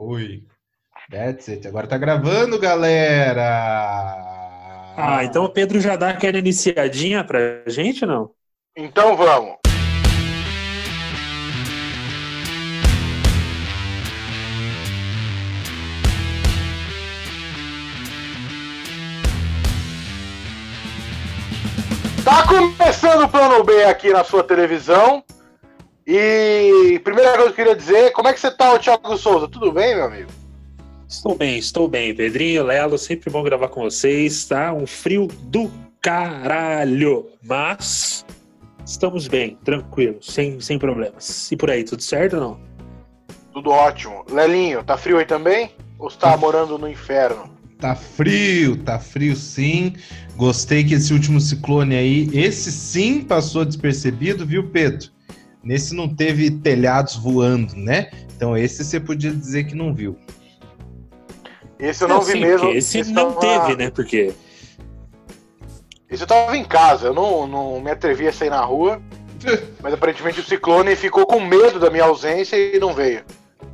Fui. That's it. Agora tá gravando, galera! Ah, então o Pedro já dá aquela iniciadinha pra gente, não? Então vamos. Tá começando o plano B aqui na sua televisão. E primeira coisa que eu queria dizer, como é que você tá, Thiago Souza? Tudo bem, meu amigo? Estou bem, estou bem, Pedrinho, Lelo, sempre bom gravar com vocês, tá? Um frio do caralho, mas estamos bem, tranquilos, sem, sem problemas. E por aí, tudo certo ou não? Tudo ótimo. Lelinho, tá frio aí também? Ou você tá morando no inferno? Tá frio, tá frio sim. Gostei que esse último ciclone aí, esse sim passou despercebido, viu, Pedro? Nesse não teve telhados voando, né? Então esse você podia dizer que não viu. Esse eu não É, vi sim, mesmo. porque Esse não tava- teve, né? Porque Esse eu tava em casa, eu não, não me atrevi a sair na rua. Mas aparentemente o ciclone ficou com medo da minha ausência e não veio.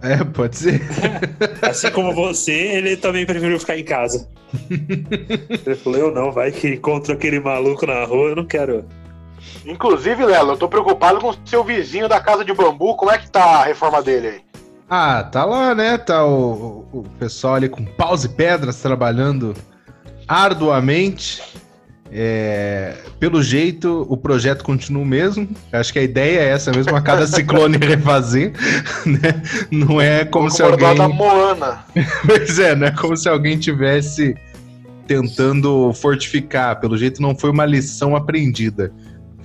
É, pode ser. assim como você, ele também preferiu ficar em casa. Ele falou, eu não, vai que encontro aquele maluco na rua, eu não quero. Inclusive, Lelo, eu tô preocupado com o seu vizinho da casa de bambu. Como é que tá a reforma dele aí? Ah, tá lá, né? Tá o, o pessoal ali com paus e pedras trabalhando arduamente. É, pelo jeito, o projeto continua o mesmo. Acho que a ideia é essa mesmo, a cada ciclone refazer. Né? Não é como se alguém. da Moana. Pois é, não é como se alguém tivesse tentando fortificar. Pelo jeito, não foi uma lição aprendida.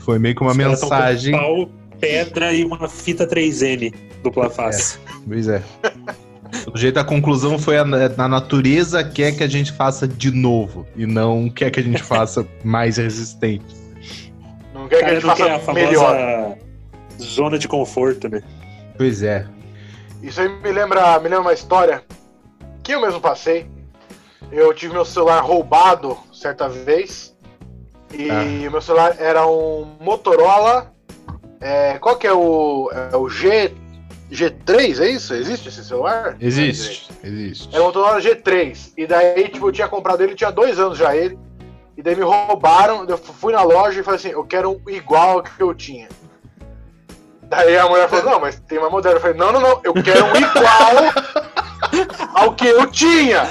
Foi meio que uma Os mensagem. Pau, pedra e uma fita 3N dupla face. Pois é. Pelo jeito, a conclusão foi a, a natureza quer que a gente faça de novo e não quer que a gente faça mais resistente. Não quer que a gente quer a faça famosa melhor. zona de conforto, né? Pois é. Isso aí me lembra, me lembra uma história que eu mesmo passei. Eu tive meu celular roubado certa vez. E Ah. o meu celular era um Motorola. é, qual que é o. É o G, G3, é isso? Existe esse celular? Existe, existe. Era um Motorola G3. E daí, tipo, eu tinha comprado ele, tinha dois anos já ele. E daí me roubaram, eu fui na loja e falei assim, eu quero um igual ao que eu tinha. Daí a mulher falou, não, mas tem uma moderna. Eu falei, não, não, não, eu quero um igual ao que eu tinha.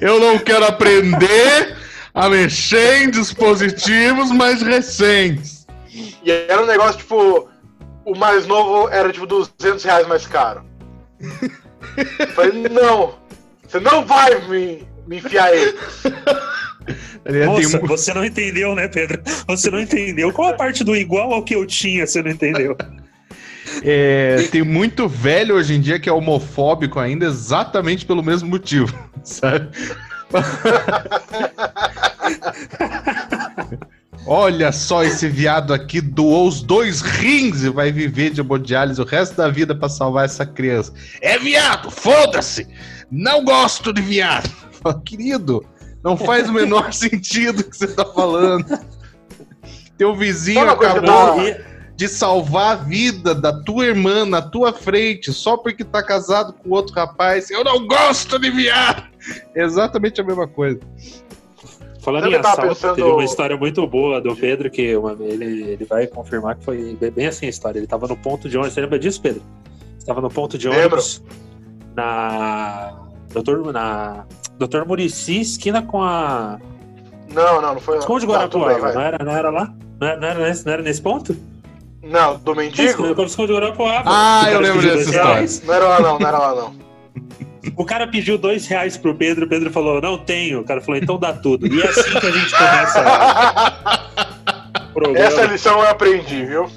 Eu não quero aprender a mexer em dispositivos mais recentes. E era um negócio, tipo, o mais novo era, tipo, 200 reais mais caro. Eu falei, não, você não vai me, me enfiar ele. Você não entendeu, né, Pedro? Você não entendeu. Qual a parte do igual ao que eu tinha, você não entendeu? É, tem muito velho hoje em dia que é homofóbico ainda, exatamente pelo mesmo motivo, sabe? Olha só esse viado aqui doou os dois rins e vai viver de hemodiálise o resto da vida pra salvar essa criança. É viado, foda-se! Não gosto de viado! Querido, não faz o menor sentido o que você tá falando. Teu vizinho acabou E- de salvar a vida da tua irmã na tua frente só porque tá casado com outro rapaz. Eu não gosto de viado! Exatamente a mesma coisa. Falando em assalto, pensando- teve uma história muito boa do Pedro, que uma- ele, ele vai confirmar que foi bem assim a história. Ele tava no ponto de ônibus. Você lembra disso, Pedro? Estava no ponto de Lembro. ônibus na. Doutor, na. Doutor Murici, esquina com a. Não, não, não foi. Esconde Não, Guarapuava, vai. não, era, não era lá? Não era, não era nesse, não era nesse ponto? Não, do mendigo? Esconde Guarapuava. Ah, eu lembro dessa história. reais. Não era lá não, não era lá não. O cara pediu dois reais pro Pedro, o Pedro falou, não tenho. O cara falou, então dá tudo. E é assim que a gente começa programa. Essa lição eu aprendi, viu?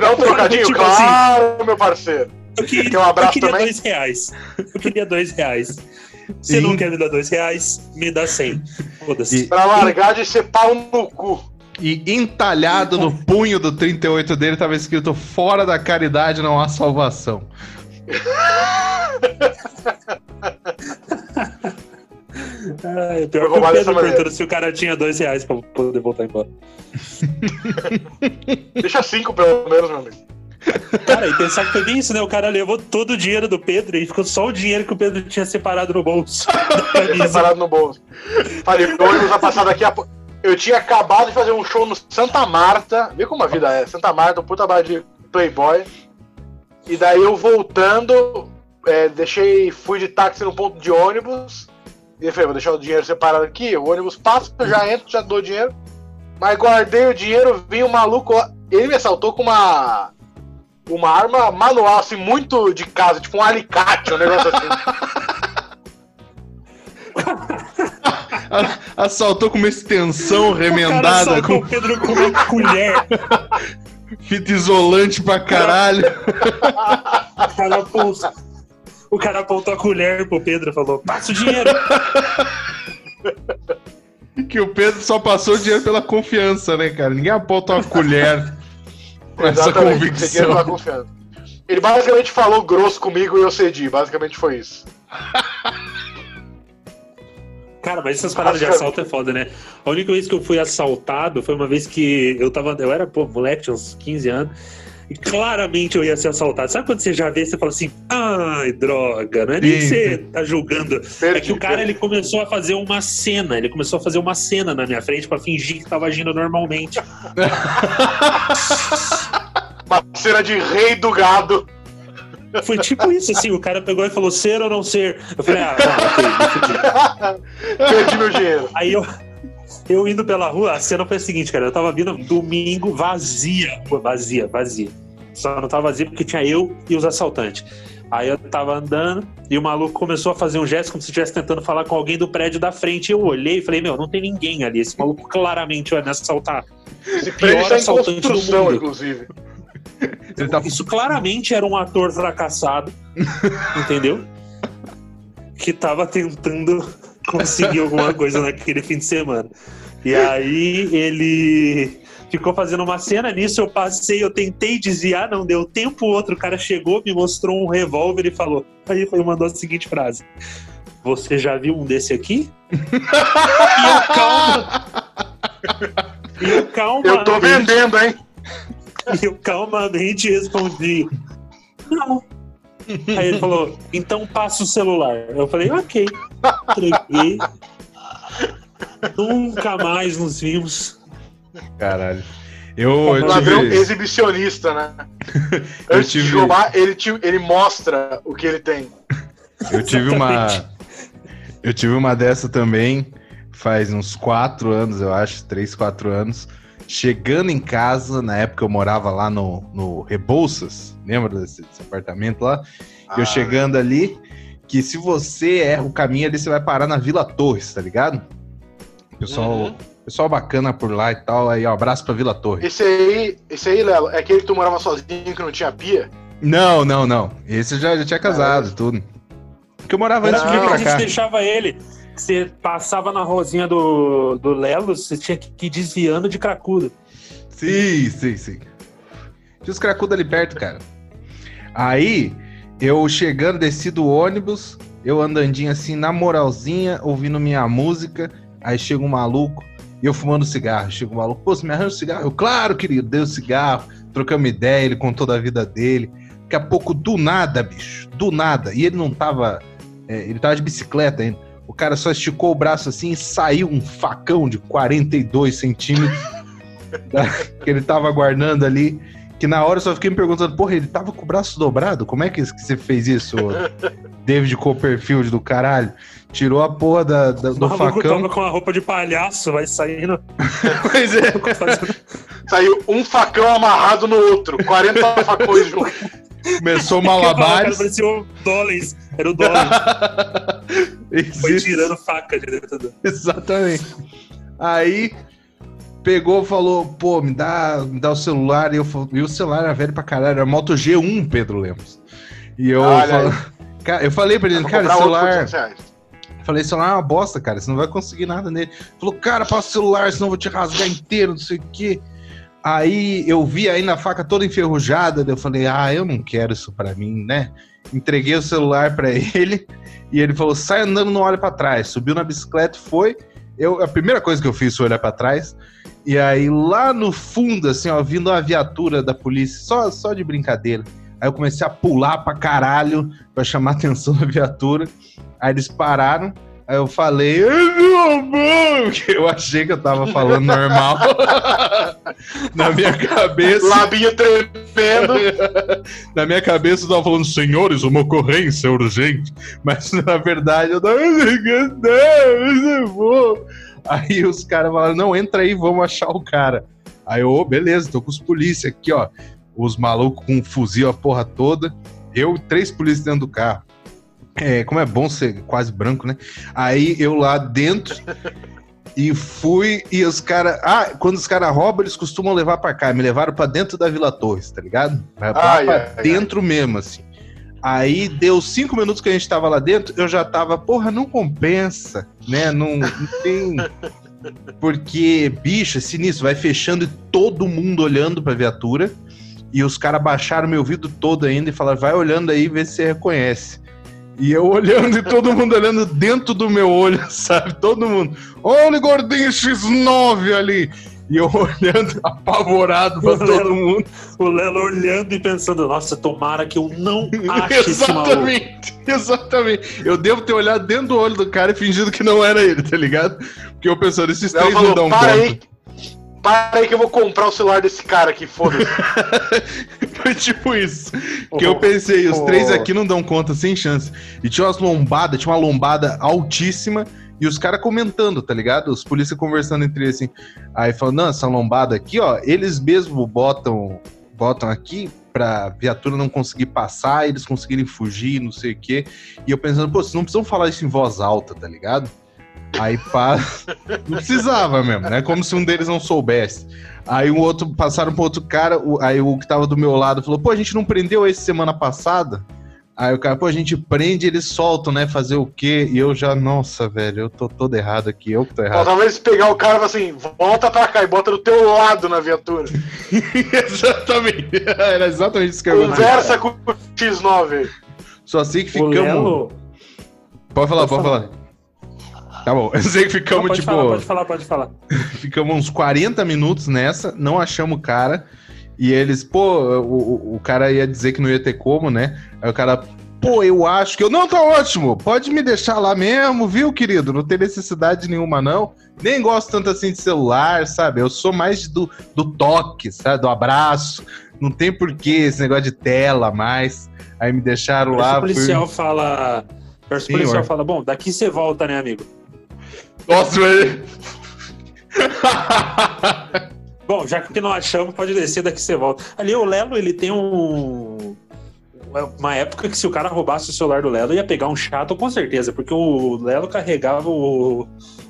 Dá um trocadinho? Tipo claro, meu parceiro. Eu queria, Quer um abraço eu queria também? dois reais. Eu queria dois reais. Se Sim. não quer me dar dois reais, me dá cem. Foda-se. Pra largar de ser pau no cu. E entalhado no punho do 38 dele tava escrito: Fora da caridade não há salvação. Ai, pior que o Pedro perguntando se o cara tinha dois reais pra poder voltar embora. Deixa cinco pelo menos, meu amigo. Cara, e pensar que foi bem isso, né? O cara levou todo o dinheiro do Pedro e ficou só o dinheiro que o Pedro tinha separado no bolso. Separado no bolso. Falei, o ônibus vai passar daqui a pouco. Eu tinha acabado de fazer um show no Santa Marta. Vê como a vida é. Santa Marta, um puta bar de Playboy. E daí eu voltando, é, deixei, fui de táxi no ponto de ônibus. E eu falei, vou deixar o dinheiro separado aqui. O ônibus passa, eu já entro, já dou dinheiro. Mas guardei o dinheiro, vi um maluco. Ele me assaltou com uma. Uma arma manual, assim, muito de casa, tipo um alicate, um negócio assim. Assaltou com uma extensão O cara remendada, assaltou com o Pedro com uma colher. fita isolante pra caralho. O cara apontou, o cara apontou a colher pro Pedro e falou: passa o dinheiro. Que o Pedro só passou o dinheiro pela confiança, né, cara? Ninguém aponta uma colher com essa pela convicção. confiança. Ele basicamente falou grosso comigo e eu cedi. Basicamente foi isso. Cara, mas essas paradas de assalto é foda, né? A única vez que eu fui assaltado foi uma vez que eu tava. Eu era, pô, moleque, tinha uns 15 anos. E claramente eu ia ser assaltado. Sabe quando você já vê, você fala assim, ai, droga, não é nem que você tá julgando. É Perdi, que o cara perdi. ele começou a fazer uma cena, ele começou a fazer uma cena na minha frente pra fingir que tava agindo normalmente. Uma cena de rei do gado. Foi tipo isso, assim, o cara pegou e falou ser ou não ser. Eu falei, ah, não, ok, me fudi. Perdi meu dinheiro. Aí eu, eu indo pela rua, a cena foi a seguinte, cara. Eu tava vindo domingo vazia, rua vazia, vazia. Só não tava vazia porque tinha eu e os assaltantes. Aí eu tava andando e o maluco começou a fazer um gesto como se estivesse tentando falar com alguém do prédio da frente. Eu olhei e falei, meu, não tem ninguém ali. Esse maluco claramente vai me assaltar. Esse pior prédio está em assaltante do construção, mundo. inclusive. Ele tá Isso claramente era um ator fracassado, entendeu? Que tava tentando conseguir alguma coisa naquele fim de semana. E aí ele ficou fazendo uma cena nisso, eu passei, eu tentei desviar, não deu tempo, o outro cara chegou, me mostrou um revólver e falou. Aí foi mandou a seguinte frase: Você já viu um desse aqui? e eu calma. E eu calma. Eu tô vendendo, hein? E eu calmamente respondi: Não. Aí ele falou: Então passa o celular. Eu falei: Ok. Entreguei. Nunca mais nos vimos. Caralho. Eu, eu Ladrão tive, exibicionista, né? Eu Antes tive- de roubar, ele, te- ele mostra o que ele tem. eu tive uma. Eu tive uma dessa também, faz uns quatro anos, eu acho, três, quatro anos. Chegando em casa, na época eu morava lá no, no Rebouças, lembra desse, desse apartamento lá? Eu Ah, chegando ali, que se você erra o caminho ali, você vai parar na Vila Torres, tá ligado? Pessoal, Uhum. pessoal bacana por lá e tal. Aí, ó, abraço pra Vila Torres. Esse aí, esse aí, Lelo, é aquele que tu morava sozinho que não tinha pia? Não, não, não. Esse eu já, já tinha casado, tudo. Porque eu morava antes de Por vir que que a pra gente cá. deixava ele? Você passava na rosinha do, do Lelo, você tinha que ir desviando de cracudo. Sim, sim, sim. Tinha os cracudos ali perto, cara. Aí, eu chegando, desci do ônibus, eu andandinho assim, na moralzinha, ouvindo minha música. Aí chega um maluco e eu fumando cigarro. Chega um maluco, pô, você me arranja um cigarro? Eu, claro, querido, dei o cigarro, trocamos ideia, ele contou da vida dele. Daqui a pouco, do nada, bicho, do nada. E ele não tava. é, ele tava de bicicleta ainda. O cara só esticou o braço assim e saiu um facão de 42 centímetros da- que ele tava guardando ali. Que na hora eu só fiquei me perguntando, porra, ele tava com o braço dobrado? Como é que você fez isso, David Copperfield do caralho? Tirou a porra da- da- O do maluco facão. tava com a roupa de palhaço, vai saindo. Pois é. Saiu um facão amarrado no outro, 40 facões juntos. Começou O cara malabares. parecia o Dollens. Era o Dollens. Foi tirando faca de dentro do. Exatamente. Aí pegou falou, pô, me dá, me dá o celular. E, eu, e o celular era velho pra caralho, era Moto G1, Pedro Lemos. E eu, falo-. Cara, eu falei pra ele, Vou cara, celular. 200 reais. Falei, celular é uma bosta, cara. Você não vai conseguir nada nele. Falou, cara, passa o celular, senão eu vou te rasgar inteiro, não sei o quê. Aí eu vi aí na faca toda enferrujada, eu falei, ah, eu não quero isso pra mim, né? Entreguei o celular pra ele e ele falou, sai andando, não olha pra trás. Subiu na bicicleta, foi. Eu, a primeira coisa que eu fiz foi olhar pra trás. E aí, lá no fundo, assim, ó, vindo uma viatura da polícia, só, só de brincadeira. Aí eu comecei a pular pra caralho pra chamar a atenção da viatura. Aí eles pararam. Aí eu falei, eu achei que eu tava falando normal. Na minha cabeça. Labinho tremendo. Na minha cabeça eu tava falando, senhores, uma ocorrência urgente. Mas na verdade eu tava. Aí os caras falaram, não, entra aí, vamos achar o cara. Aí eu, oh, beleza, tô com os polícia aqui, ó. Os malucos com um fuzil a porra toda. Eu três polícias dentro do carro. É, como é bom ser quase branco, né? Aí eu lá dentro e fui e os caras. Ah, quando os caras roubam, eles costumam levar para cá. Me levaram para dentro da Vila Torres, tá ligado? Pra, Ai, pra ai, ai. dentro mesmo, assim. Aí deu cinco minutos que a gente tava lá dentro, eu já tava, porra, não compensa, né? Não, não tem. Porque, bicho, é sinistro, vai fechando e todo mundo olhando pra viatura. E os caras baixaram meu ouvido todo ainda e falaram, vai olhando aí, vê se você reconhece. E eu olhando e todo mundo olhando dentro do meu olho, sabe? Todo mundo. Olha o gordinho X9 ali. E eu olhando apavorado pra todo mundo. O Lelo olhando e pensando, nossa, tomara que eu não ache exatamente, exatamente. Eu devo ter olhado dentro do olho do cara e fingido que não era ele, tá ligado? Porque eu pensando, esses três não dão para conta. aí. Para aí que eu vou comprar o celular desse cara aqui, foda-se. Foi tipo isso. Que eu pensei, os Oh. três aqui não dão conta, sem chance. E tinha umas lombadas, tinha uma lombada altíssima. E os caras comentando, tá ligado? Os polícias conversando entre eles assim. Aí falando, não, essa lombada aqui, ó, eles mesmo botam, botam aqui pra viatura não conseguir passar, eles conseguirem fugir, não sei o quê. E eu pensando, pô, vocês não precisam falar isso em voz alta, tá ligado? Aí pá, não precisava mesmo, né? Como se um deles não soubesse. Aí o outro, passaram pro outro cara, o- aí o que tava do meu lado falou, pô, a gente não prendeu esse semana passada? Aí o cara, pô, a gente prende e eles soltam, né? Fazer o quê? E eu já, nossa, velho, eu tô todo errado aqui, eu que tô errado. Eles pegar o cara e falar assim, volta pra cá e bota do teu lado na viatura. exatamente. Era exatamente isso que eu. Conversa com o X9 aí. Só sei que ficamos. Lelo. Pode falar, Pode pode falar. Tá bom, eu sei que Não, ficamos, pode tipo. falar, pode falar, pode falar. Ficamos uns 40 minutos nessa, não achamos o cara. E eles, pô, o, o- cara ia dizer que não ia ter como, né? Aí o cara, pô, eu acho que eu. Não, tá ótimo, pode me deixar lá mesmo, viu, querido? Não tem necessidade nenhuma, não. Nem gosto tanto assim de celular, sabe? Eu sou mais do, do toque, sabe? Do abraço. Não tem porquê esse negócio de tela mais. Aí me deixaram Parece lá. o policial fala. O policial fala, bom, daqui você volta, né, amigo? Nossa, velho. Bom, já que não achamos, pode descer daqui você volta. Ali o Lelo, ele tem um. Uma época que se o cara roubasse o celular do Lelo, ia pegar um chato com certeza, porque o Lelo carregava o,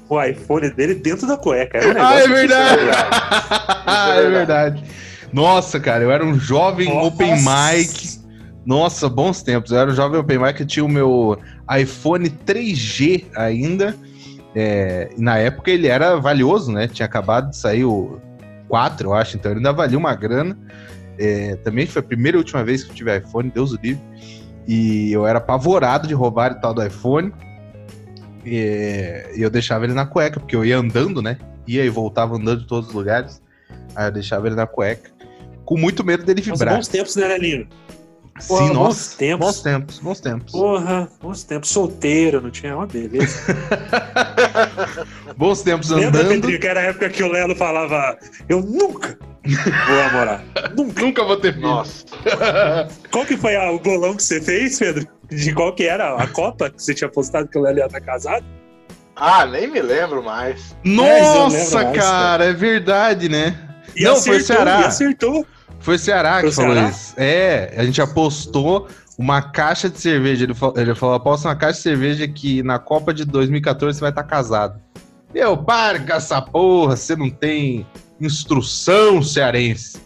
o iPhone dele dentro da cueca. Era um Ah, é verdade. absurdo. Ah, é verdade. Nossa, cara, eu era um jovem Nossa. open mic. Nossa, bons tempos. Eu era um jovem open mic, eu tinha o meu iPhone 3G ainda. É, na época ele era valioso, né? Tinha acabado de sair o 4, eu acho, então ele ainda valia uma grana. É, também foi a primeira e última vez que eu tive iPhone, Deus o livre. E eu era apavorado de roubar e tal do iPhone. E eu deixava ele na cueca, porque eu ia andando, né? Ia e voltava andando de todos os lugares. Aí eu deixava ele na cueca. Com muito medo dele vibrar. bons tempos, né, Lelinho? Sim, Porra, bons nossa. tempos. Bons tempos, bons tempos. Porra, bons tempos. Solteiro, não tinha uma beleza. Bons tempos Lembra, andando. Pedrinho, que era a época que o Lelo falava: Eu nunca vou namorar. Nunca. Nunca vou ter filho. Nossa. Qual que foi a- o bolão que você fez, Pedro? De qual que era a Copa que você tinha postado que o Lelo ia estar casado? Ah, nem me lembro mais. Mas eu lembro Nossa, mais, cara, é verdade, né? E Não, foi o acertou, Ceará. E acertou. Foi o Ceará Foi que falou isso. É, a gente apostou uma caixa de cerveja. Ele falou, ele falou aposta uma caixa de cerveja que na Copa de 2014 você vai estar casado. Eu, com essa porra, você não tem instrução cearense.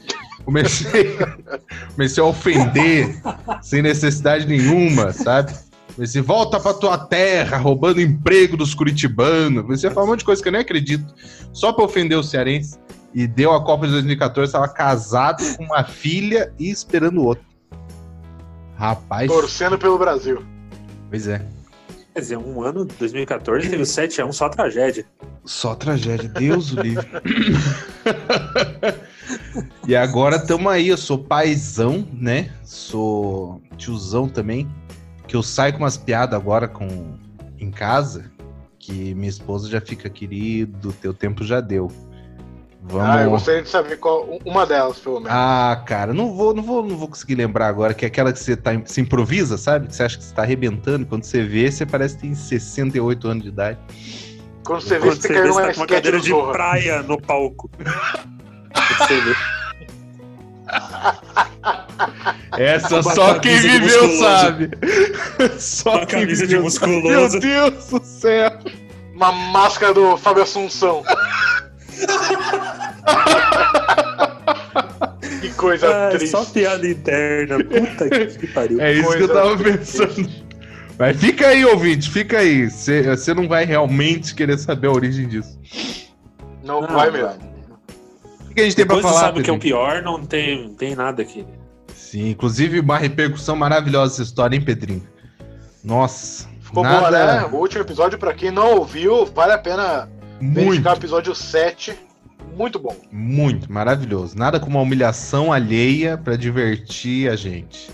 Comecei, comecei a ofender sem necessidade nenhuma, sabe? Comecei, volta pra tua terra, roubando emprego dos curitibanos. Comecei a falar um monte de coisa que eu nem acredito, só pra ofender o cearense. E deu a Copa de 2014, estava casado com uma filha e esperando outro. Rapaz, Torcendo pelo Brasil. pois é. Quer dizer, um ano, 2014, teve o 7x1 só tragédia. Só tragédia, Deus o livre. e agora tamo aí, eu sou paizão, né? Sou tiozão também. Que eu saio com umas piadas agora com em casa, que minha esposa já fica, querido, teu tempo já deu. Vamos... Ah, eu gostaria de saber qual uma delas, pelo menos. Ah, cara, não vou, não vou, não vou conseguir lembrar agora, que é aquela que você tá, se improvisa, sabe? Que você acha que você tá arrebentando, quando você vê, você parece que tem 68 anos de idade. Quando você vê, Quando você você caiu vê, numa você tá com uma cadeira de Zorra. praia no palco. Você vê. Essa Uma só quem de viveu musculoso. sabe. Só Uma quem camisa de viveu sabe. Meu musculoso. Deus do céu. Uma máscara do Fábio Assunção. que coisa Ah, triste. só piada interna. Puta que pariu. É isso que eu Coisa tava triste. pensando. Mas fica aí, ouvinte, fica aí. Você não vai realmente querer saber a origem disso. Não, Não, vai mesmo. O que a gente tem pra Depois você falar, sabe o que é o pior, não tem, não tem nada aqui. Sim, inclusive uma repercussão maravilhosa essa história, hein, Pedrinho? Nossa. Ficou nada... boa, né? O último episódio, pra quem não ouviu, vale a pena Muito, verificar o episódio 7. Muito bom. muito maravilhoso. Nada como uma humilhação alheia pra divertir a gente.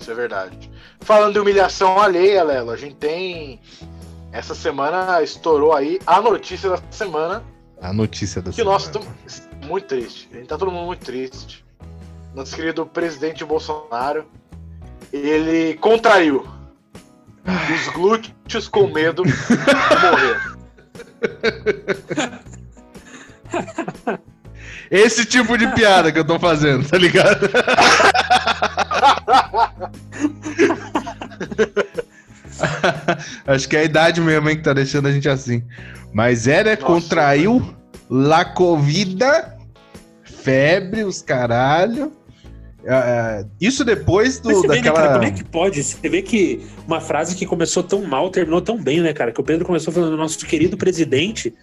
Isso é verdade. Falando de humilhação alheia, Lelo, a gente tem. Essa semana estourou aí a notícia da semana. A notícia da Que nós estamos muito triste. A gente tá todo mundo muito triste. Nosso querido presidente Bolsonaro. Ele contraiu os glúteos com medo de morrer. Esse tipo de piada que eu tô fazendo, tá ligado? Acho que é a idade mesmo, hein, que tá deixando a gente assim. Mas é, né? Nossa. Contraiu la covida, febre, os caralho. É, é, isso depois do, Mas você vê, né, daquela. cara, como é que pode? Você vê que uma frase que começou tão mal terminou tão bem, né, cara? Que o Pedro começou falando nosso querido presidente.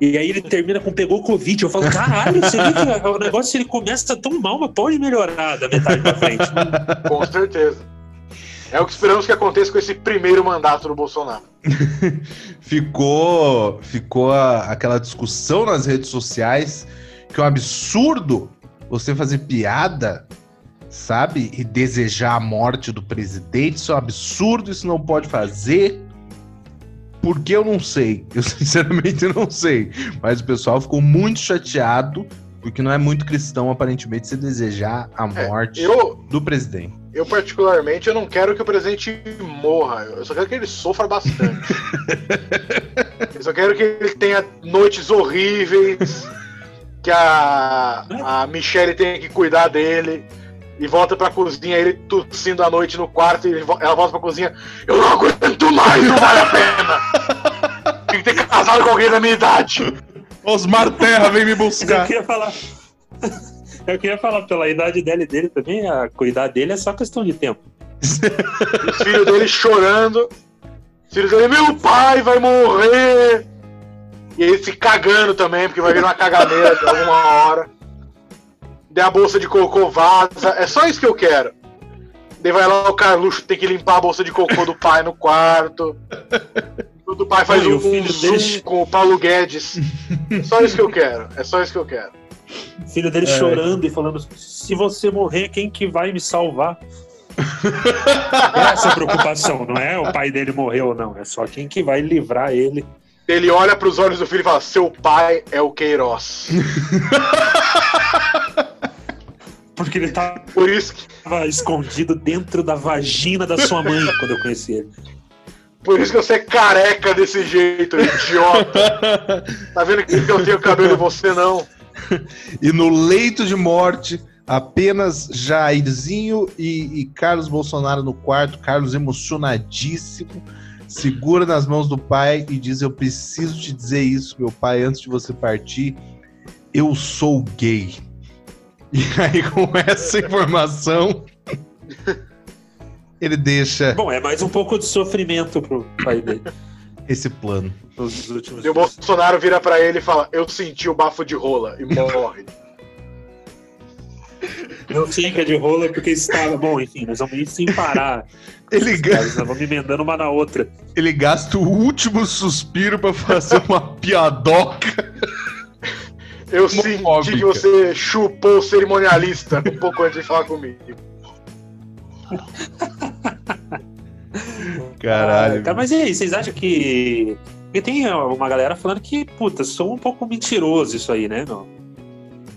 E aí ele termina com pegou Covid. Eu falo, caralho, você vê que o negócio ele começa tão mal, mas pode melhorar da metade pra frente. Com certeza. É o que esperamos que aconteça com esse primeiro mandato do Bolsonaro. ficou ficou a- aquela discussão nas redes sociais que é um absurdo você fazer piada, sabe? E desejar a morte do presidente. Isso é um absurdo, isso não pode fazer. Porque eu não sei. Eu sinceramente não sei. Mas o pessoal ficou muito chateado. Porque não é muito cristão, aparentemente, você desejar a É, morte Eu, do presidente. eu, particularmente, eu não quero que o presidente morra. Eu só quero que ele sofra bastante. eu só quero que ele tenha noites horríveis. Que a, a Michelle tenha que cuidar dele. E volta pra cozinha, ele tossindo à noite no quarto. E vo- ela volta pra cozinha. Eu não aguento mais, não vale a pena. Tem que ter casado com alguém da minha idade. Osmar Terra, vem me Mas eu buscar. queria falar. Eu queria falar, pela idade dele e dele também, a cuidar dele é só questão de tempo. Os filhos dele chorando. Os filhos dele, meu pai vai morrer. E ele se cagando também, porque vai vir uma caganeira de alguma hora. Daí a bolsa de cocô vaza. É só isso que eu quero. Daí vai lá o Carluxo tem que limpar a bolsa de cocô do pai no quarto. O pai faz Oi, um, o filho um zoom dele- com o Paulo Guedes. É só isso que eu quero. É só isso que eu quero. O filho dele É. chorando e falando: se você morrer, quem que vai me salvar? Essa é a preocupação, não é o pai dele morreu ou não, é só quem que vai livrar ele. Ele olha pros olhos do filho e fala: Seu pai é o Queiroz. Porque ele tava Por isso que escondido dentro da vagina da sua mãe quando eu conheci ele. Por isso que você é careca desse jeito, idiota. Tá vendo que eu tenho cabelo e você não? E no leito de morte, apenas Jairzinho e, e Carlos Bolsonaro no quarto. Carlos emocionadíssimo, segura nas mãos do pai e diz: Eu preciso te dizer isso, meu pai, antes de você partir. Eu sou gay. E aí, com essa informação, ele deixa Bom, é mais um pouco de sofrimento pro pai dele esse plano. nos últimos E o dias. Bolsonaro vira pra ele e fala: Eu senti o bafo de rola e morre. Não fica de rola porque estava. Bom, enfim, nós vamos ir sem parar. Ele, Os ga- caras, Nós vamos emendando uma na outra. ele gasta o último suspiro pra fazer uma piadoca. Eu senti que você chupou o cerimonialista um pouco antes de falar comigo. Caralho. Ah, cara, mas e aí, vocês acham que. Porque tem uma galera falando que, puta, sou um pouco mentiroso isso aí, né, meu?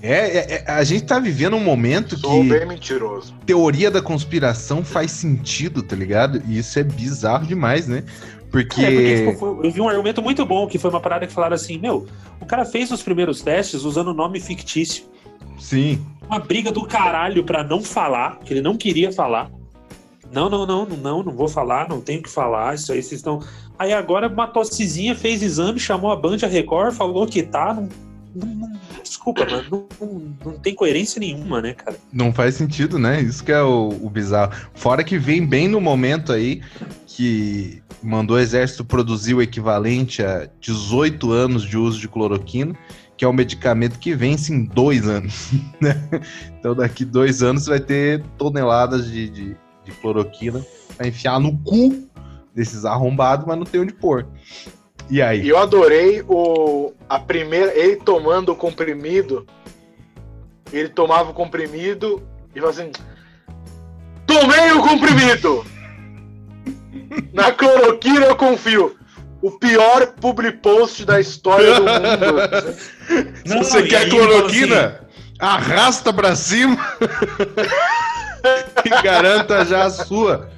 É, é- é- a gente tá vivendo um momento Sou que bem mentiroso. teoria da conspiração faz sentido, tá ligado? E isso é bizarro demais, né? Porque. É, porque tipo, foi- eu vi um argumento muito bom, que foi uma parada que falaram assim, meu, o cara fez os primeiros testes usando nome fictício. Sim. Uma briga do caralho pra não falar, que ele não queria falar. Não, não, não, não, não, não vou falar, não tenho que falar, isso aí vocês estão. Aí agora uma tossezinha fez exame, chamou a Band a Record, falou que tá. Não, desculpa, mano, não, não, tem coerência nenhuma, né, cara? Não faz sentido, né? Isso que é o, o bizarro. Fora que vem bem no momento aí que mandou o exército produzir o equivalente a 18 anos de uso de cloroquina, que é um medicamento que vence em dois anos. Né? Então daqui dois anos vai ter toneladas de, de, de cloroquina pra enfiar no cu desses arrombados, mas não tem onde pôr. E E aí? eu adorei o a primeira ele tomando o comprimido. Ele tomava o comprimido e falava assim: Tomei o comprimido! Na cloroquina eu confio. O pior public post da história do mundo. Se você e quer cloroquina, arrasta pra cima e garanta já a sua.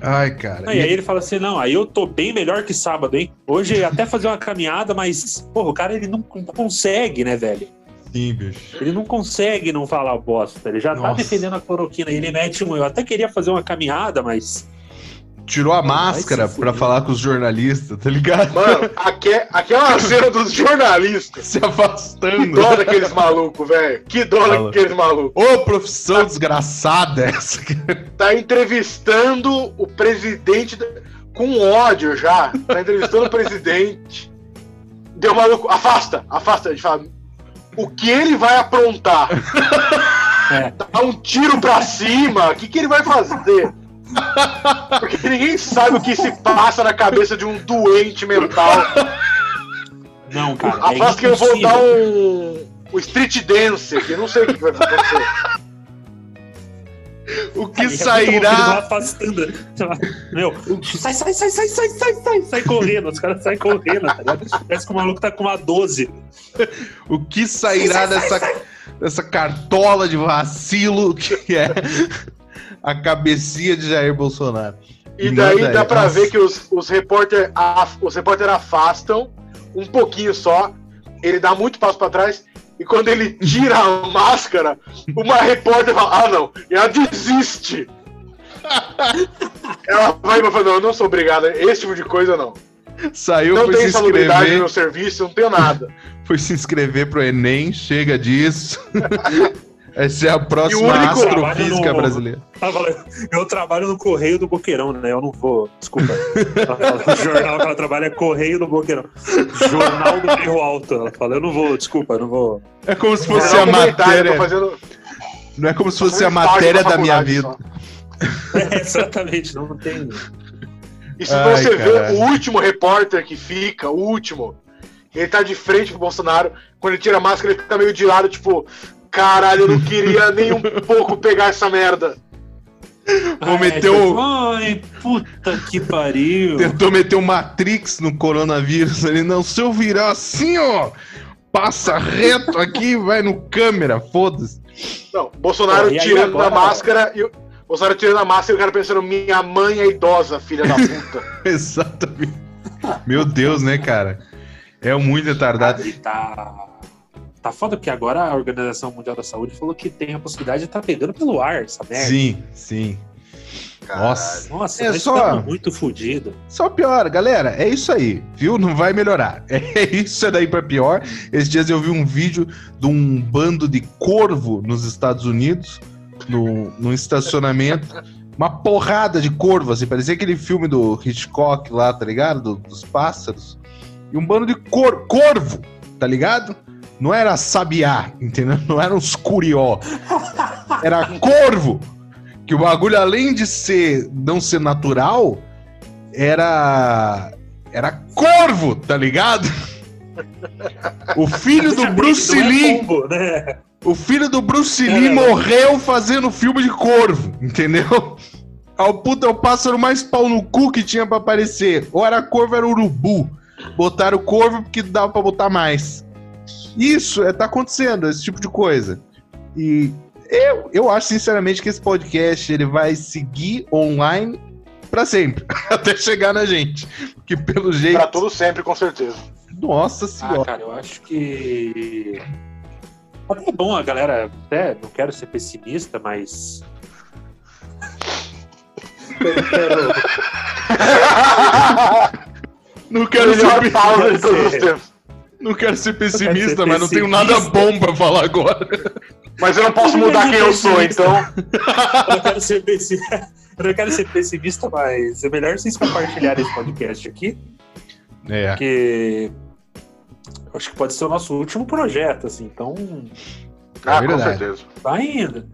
Ai, cara. Não, e aí ele fala assim, não, aí eu tô bem melhor que sábado, hein? Hoje até fazer uma caminhada, mas, porra, o cara ele não consegue, né, velho? Sim, bicho. Ele não consegue não falar bosta. Ele já tá Nossa. defendendo a cloroquina. Ele mete um. Eu até queria fazer uma caminhada, mas. Tirou a máscara fuder. falar com os jornalistas, tá ligado? Mano, aque- aquela cena dos jornalistas. Se Que afastando. dó daqueles malucos, velho. Que dó Fala. daqueles malucos. Ô, profissão desgraçada essa. Tá entrevistando o presidente da- com ódio já. Tá entrevistando o presidente. Deu maluco. Afasta, afasta. Ele fala. O que ele vai aprontar? É. Dá um tiro pra cima. O que, que ele vai fazer? Porque ninguém sabe o que se passa na cabeça de um doente mental. Não, cara. É Afasta que eu vou dar um. O street dance aqui. Não sei o que vai acontecer. O que Aí é que sairá? afastando. Meu, sai, sai, sai, sai, sai, sai, sai, sai correndo. Os caras saem correndo, tá ligado? Parece que o maluco tá com uma 12. O que sairá dessa, dessa cartola de vacilo que é a cabecinha de Jair Bolsonaro? E daí dá Nossa. ver que os, os repórter af- os repórter afastam um pouquinho só. Ele dá muito passo pra trás. E quando ele tira a máscara, uma repórter fala: Ah, não. Ela desiste. ela vai e fala: Não, eu não sou obrigada. Esse tipo de coisa não. Saiu, não tem salubridade no meu serviço, não tenho nada. foi se inscrever pro Enem, chega disso. Essa é a próxima o único- astrofísica no- brasileira. Eu trabalho no Correio do Boqueirão, né? Eu não vou. Desculpa. O jornal que ela trabalha é Correio do Boqueirão. Jornal do Bairro Alto. Ela fala, eu não vou, desculpa, eu não vou. É como se fosse fazer a matéria. fazendo- Não é como se fosse a matéria da minha vida. É, exatamente, não tem. E se Ai, você caralho. vê o último repórter que fica, o último, ele tá de frente pro Bolsonaro, quando ele tira a máscara, ele fica meio de lado, tipo, caralho, eu não queria nem um pouco pegar essa merda. Vou Ai, meter o- Ai, puta que pariu. Tentou meter o Matrix no coronavírus. Ele não, se eu virar assim, ó, passa reto aqui, vai no câmera, foda-se. Não, Bolsonaro Pô, tirando agora- a máscara e o Bolsonaro tirando a máscara e o cara pensando, minha mãe é idosa, filha da puta. Exatamente. Meu Deus, né, cara? É muito retardado. E tá. Tá foda porque agora a Organização Mundial da Saúde falou que tem a possibilidade de estar pegando pelo ar essa merda. Sim, sim. Nossa. Nossa, É nós só- estamos muito fodidos. Só piora, galera. É isso aí, viu? Não vai melhorar. É isso é daí pra pior. Esses dias eu vi um vídeo de um bando de corvo nos Estados Unidos, no, num estacionamento. Uma porrada de corvo, assim. Parecia aquele filme do Hitchcock lá, tá ligado? Do- dos pássaros. E um bando de cor, corvo, tá ligado? Não era sabiá, entendeu? Não era uns curió. Era corvo. Que o bagulho, além de ser não ser natural, era. Era corvo, tá ligado? O filho do Bruce Não é Lee. pombo, né? O filho do Bruce Lee É. morreu fazendo filme de corvo, entendeu? Ah, o puta é o pássaro mais pau no cu que tinha pra aparecer. Ou era corvo, era urubu. Botaram o corvo porque dava pra botar mais. Isso é, tá acontecendo, esse tipo de coisa. E eu, eu acho sinceramente que esse podcast ele vai seguir online pra sempre, até chegar na gente. Porque pelo jeito. Pra tudo sempre, com certeza. Nossa Ah, senhora. cara, eu acho que. Até é bom a galera. Até não quero ser pessimista, mas. Eu quero. Não quero ser, Melhor não quero ser pessimista, ser mas não tenho nada bom pra falar agora. Mas eu não posso mudar quem eu sou, então. Eu não quero ser pessimista. Eu não quero ser pessimista, mas é melhor vocês compartilharem esse podcast aqui, É. porque eu acho que pode ser o nosso último projeto, assim. Então, Ah, com verdade. certeza. vai indo.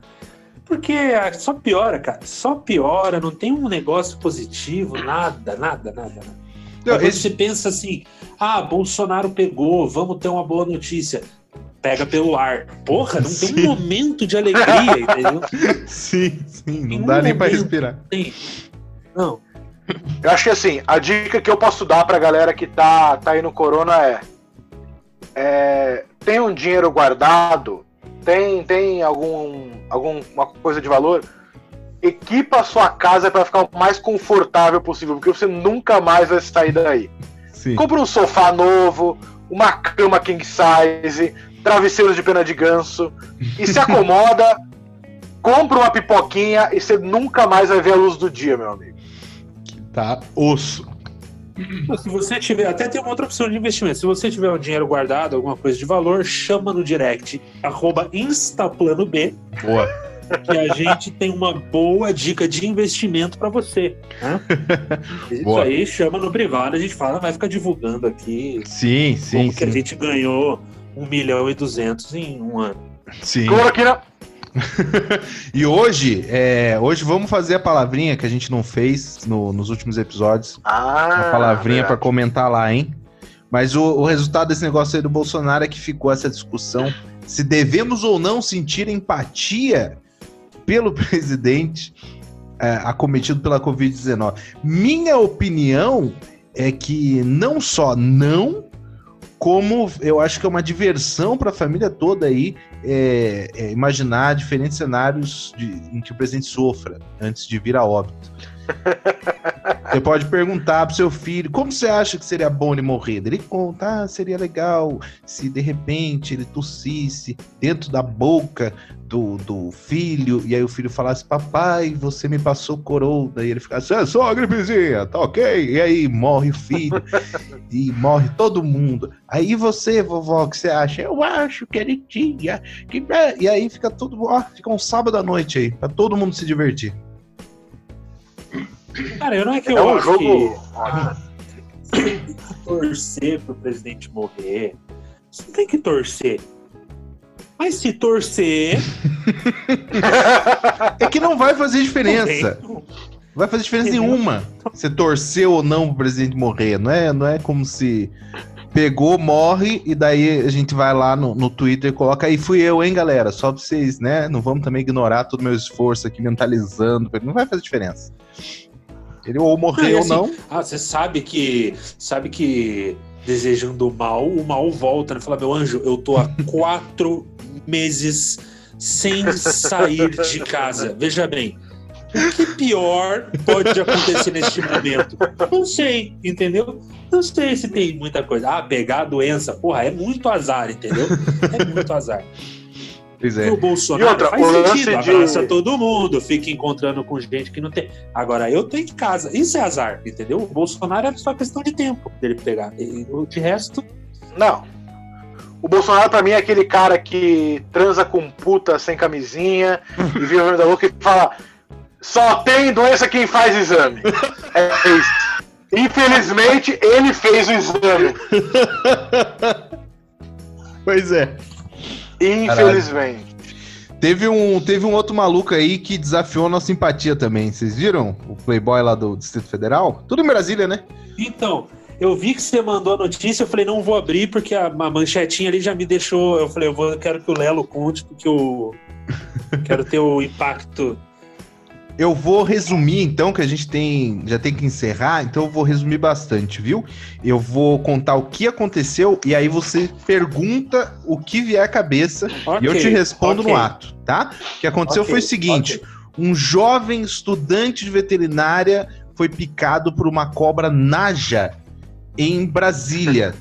Porque ah, só piora, cara. Só piora, não tem um negócio positivo, nada, nada, nada. nada. Não, esse- você pensa assim, ah, Bolsonaro pegou, vamos ter uma boa notícia. Pega pelo ar. Porra, não tem Sim. um momento de alegria, entendeu? Sim, sim, não dá nem pra momento. respirar. Tem. Não. Eu acho que assim, a dica que eu posso dar pra galera que tá, tá aí no Corona é, é. Tem um dinheiro guardado, tem, tem algum, alguma coisa de valor, equipa a sua casa pra ficar o mais confortável possível, porque você nunca mais vai sair daí. Sim. Compra um sofá novo, uma cama king size, travesseiros de pena de ganso e se acomoda, compra uma pipoquinha e você nunca mais vai ver a luz do dia, meu amigo. Tá osso. Se você tiver, até tem uma outra opção de investimento. Se você tiver um dinheiro guardado, alguma coisa de valor, chama no direct, arroba InstaplanoB, Boa. Que a gente tem uma boa dica de investimento para você. Né? Isso Boa. aí, chama no privado, a gente fala, vai ficar divulgando aqui Sim, sim, como que a gente ganhou um milhão e duzentos em um ano. sim. Cloroquina. E hoje, é, hoje vamos fazer a palavrinha que a gente não fez no- nos últimos episódios. Ah, Uma palavrinha pra verdade. comentar lá, hein? Mas o, o resultado desse negócio aí do Bolsonaro é que ficou essa discussão se devemos ou não sentir empatia pelo presidente é, acometido pela Covid-19. Minha opinião é que não só não, como eu acho que é uma diversão para a família toda aí é, é, imaginar diferentes cenários de- em que o presidente sofra antes de vir a óbito. Você pode perguntar pro seu filho como você acha que seria bom ele morrer. Ele conta, ah, seria legal se de repente ele tossisse dentro da boca do, do filho, e aí o filho falasse, papai, você me passou coroa, e ele ficasse, é só uma gripezinha, tá ok? E aí morre o filho, e morre todo mundo. Aí você, vovó, o que você acha? Eu acho que ele tinha. Que... E aí fica tudo, ó, fica um sábado à noite aí, pra todo mundo se divertir. Cara, eu não é que eu É um acho jogo. que tem que torcer pro presidente morrer. Você não tem que torcer. Mas se torcer, É que não vai fazer diferença. tem- Vai fazer diferença Entendeu? nenhuma. Você torcer ou não pro presidente morrer. Não é, não é como se pegou, morre, e daí a gente vai lá no, no Twitter e coloca aí, fui eu, hein, galera? Só pra vocês, né? Não vamos também ignorar todo o meu esforço aqui mentalizando. Não vai fazer diferença. Ele ou e ou assim, não. Ah, você sabe que. Sabe que desejando o mal, o mal volta, né? Fala, meu anjo, eu tô há quatro meses sem sair de casa. Veja bem. O que pior pode acontecer neste momento? Não sei, entendeu? Não sei se tem muita coisa. Ah, pegar a doença, porra, é muito azar, entendeu? É muito azar. Pois E é. o Bolsonaro E outra, faz o sentido, de- abraça todo mundo, fica encontrando com gente que não tem. Agora, eu tô em casa, isso é azar, entendeu? O Bolsonaro é só questão de tempo dele pegar. E, de resto, Não. O Bolsonaro, pra mim, é aquele cara que transa com puta sem camisinha e vira da boca e fala: só tem doença quem faz exame. É isso. Infelizmente, ele fez o exame. Pois é. Infelizmente. Teve um, teve um outro maluco aí que desafiou a nossa simpatia também. Vocês viram? O Playboy lá do Distrito Federal? Tudo em Brasília, né? Então, eu vi que você mandou a notícia, eu falei, não vou abrir, porque a, a manchetinha ali já me deixou. Eu falei, eu, vou, eu quero que o Lelo conte, porque eu quero ter o impacto. Eu vou resumir, então, que a gente tem já tem que encerrar, então eu vou resumir bastante, viu? Eu vou contar o que aconteceu e aí você pergunta o que vier à cabeça e eu te respondo ok. no ato, tá? O que aconteceu Ok, foi o seguinte: um jovem estudante de veterinária foi picado por uma cobra naja em Brasília.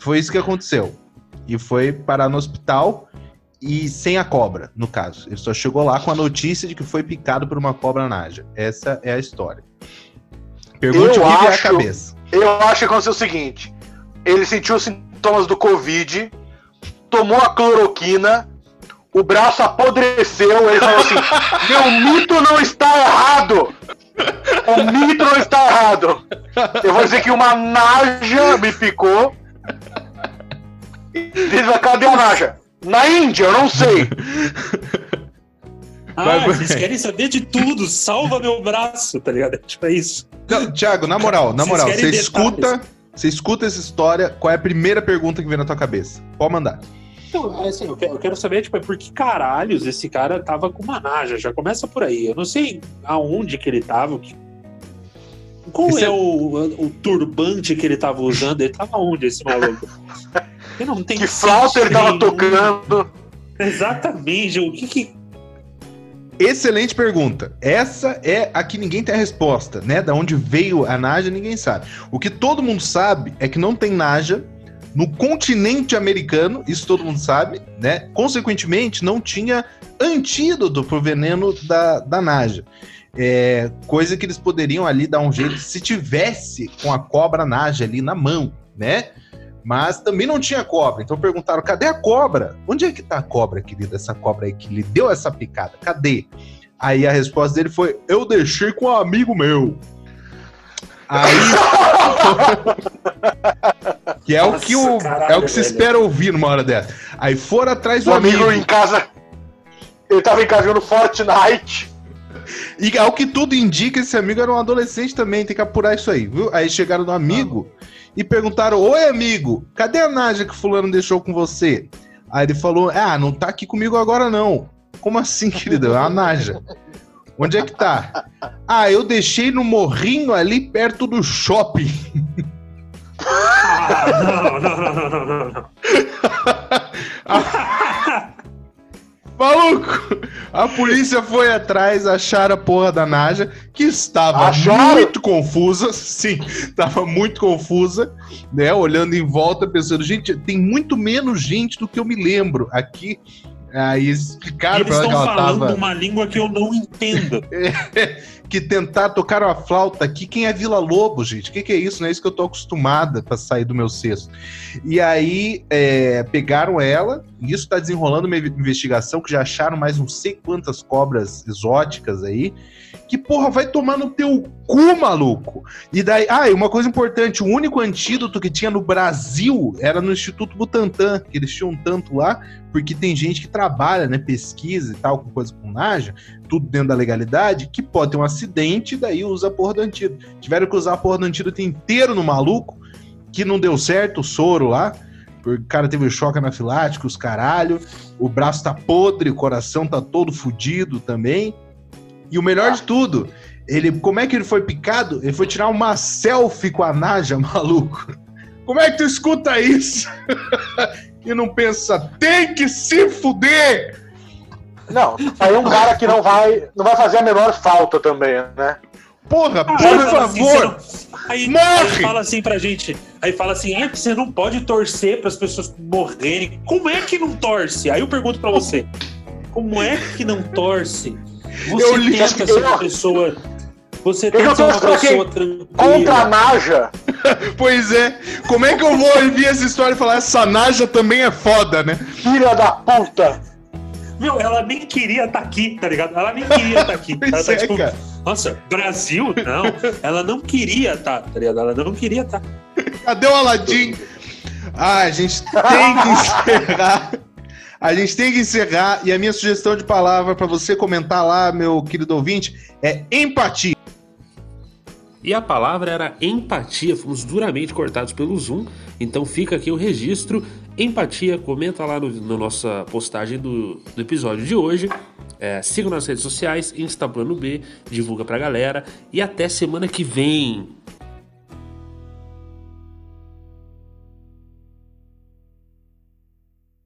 foi isso que aconteceu. E foi parar no hospital e sem a cobra, no caso. Ele só chegou lá com a notícia de que foi picado por uma cobra naja. Essa é a história. Pergunte Eu o que acho- cabeça. Eu acho que aconteceu o seguinte: ele sentiu os sintomas do Covid, tomou a cloroquina, o braço apodreceu, ele falou assim: Meu mito não está errado! O mito não está errado! Eu vou dizer que uma naja me picou. Diz, cadê a naja? Na Índia, eu não sei. Ah, Vai, vai. vocês querem saber de tudo, salva meu braço, tá ligado? Tipo, é isso. Não, Thiago, na moral, na moral, você escuta, você escuta essa história, qual é a primeira pergunta que vem na tua cabeça? Pode mandar. Então, assim, eu quero, eu quero saber, tipo, por que caralhos esse cara tava com uma naja? Já começa por aí. Eu não sei aonde que ele tava. que- Qual Esse é é- o, o turbante que ele tava usando? Ele tava onde, esse maluco? Eu não tem Que flauta ele tava tocando. Exatamente. O que que. Excelente pergunta. Essa é a que ninguém tem a resposta, né? Da onde veio a Naja, ninguém sabe. O que todo mundo sabe é que não tem Naja no continente americano, isso todo mundo sabe, né? Consequentemente, não tinha antídoto pro veneno da, da Naja. É, coisa que eles poderiam ali dar um jeito se tivesse com a cobra Naja ali na mão, né? Mas também não tinha cobra. Então perguntaram: cadê a cobra? Onde é que tá a cobra, querida? Essa cobra aí que lhe deu essa picada? Cadê? Aí a resposta dele foi: eu deixei com um amigo meu. Aí. que é o que, o, Nossa, caralho, é o que se velho. espera ouvir numa hora dessa. Aí foram atrás do O amigo amigo. em casa. Ele tava em casa jogando Fortnite. E ao que tudo indica, esse amigo era um adolescente também, tem que apurar isso aí, viu? Aí chegaram no amigo e perguntaram: Oi, amigo, cadê a Naja que fulano deixou com você? Aí ele falou: Ah, não tá aqui comigo agora não. Como assim, querido? É a Naja. Onde é que tá? Ah, eu deixei no morrinho ali perto do shopping. Ah, não, não, não, não, não, não, não. Maluco! A polícia foi atrás, acharam a porra da Naja, que estava Acharam? muito confusa. Sim, estava muito confusa, né? Olhando em volta, pensando, gente, tem muito menos gente do que eu me lembro aqui. Aí explicaram Eles pra ela que estão ela falando tava. uma língua que eu não entendo. Que tentar tocar a flauta aqui. Quem é Vila Lobo, gente? O que, que é isso? Não é isso que eu tô acostumada pra sair do meu cesto. E aí é, pegaram ela, e isso tá desenrolando uma investigação que já acharam mais não sei quantas cobras exóticas aí. Que porra, vai tomar no teu cu, maluco! E daí, ah, e uma coisa importante: o único antídoto que tinha no Brasil era no Instituto Butantan, que eles tinham tanto lá, porque tem gente que trabalha, né, pesquisa e tal, com coisa com naja, tudo dentro da legalidade, que pode ter um acidente e daí usa porra do antídoto. Tiveram que usar a porra do antídoto inteiro no maluco, que não deu certo, o soro lá. O cara teve choque anafilático, os caralho. O braço tá podre, o coração tá todo fudido também. E o melhor de tudo, ele, como é que ele foi picado? Ele foi tirar uma selfie com a Naja, maluco. Como é que tu escuta isso? e não pensa, tem que se fuder! Não, aí um cara que não vai, não vai fazer a menor falta também, né? Porra, Ah, por assim, favor! você não- aí, morre! aí fala assim pra gente. Aí fala assim: é, você não pode torcer para as pessoas morrerem. Como é que não torce? Aí eu pergunto pra você: como é que não torce? Você Eu li- tenta ser uma pessoa. Você Eu tenta ser uma pessoa Contra a tranquila. Naja. Pois é, como é que eu vou ouvir essa história e falar essa Naja também é foda, né? Filha da puta! Meu, ela nem queria estar aqui, tá ligado? Ela nem queria estar aqui. Ela tá é, tipo, cara. nossa, Brasil? Não. Ela não queria estar, tá ligado? Ela não queria estar. Cadê o Aladim? Ah, a gente tem que encerrar. A gente tem que encerrar. E a minha sugestão de palavra para você comentar lá, meu querido ouvinte, é empatia. E a palavra era empatia. Fomos duramente cortados pelo Zoom. Então fica aqui o registro. Empatia, comenta lá no, na nossa postagem do, do episódio de hoje. É, siga nas redes sociais, Insta Plano B, divulga pra galera. E até semana que vem.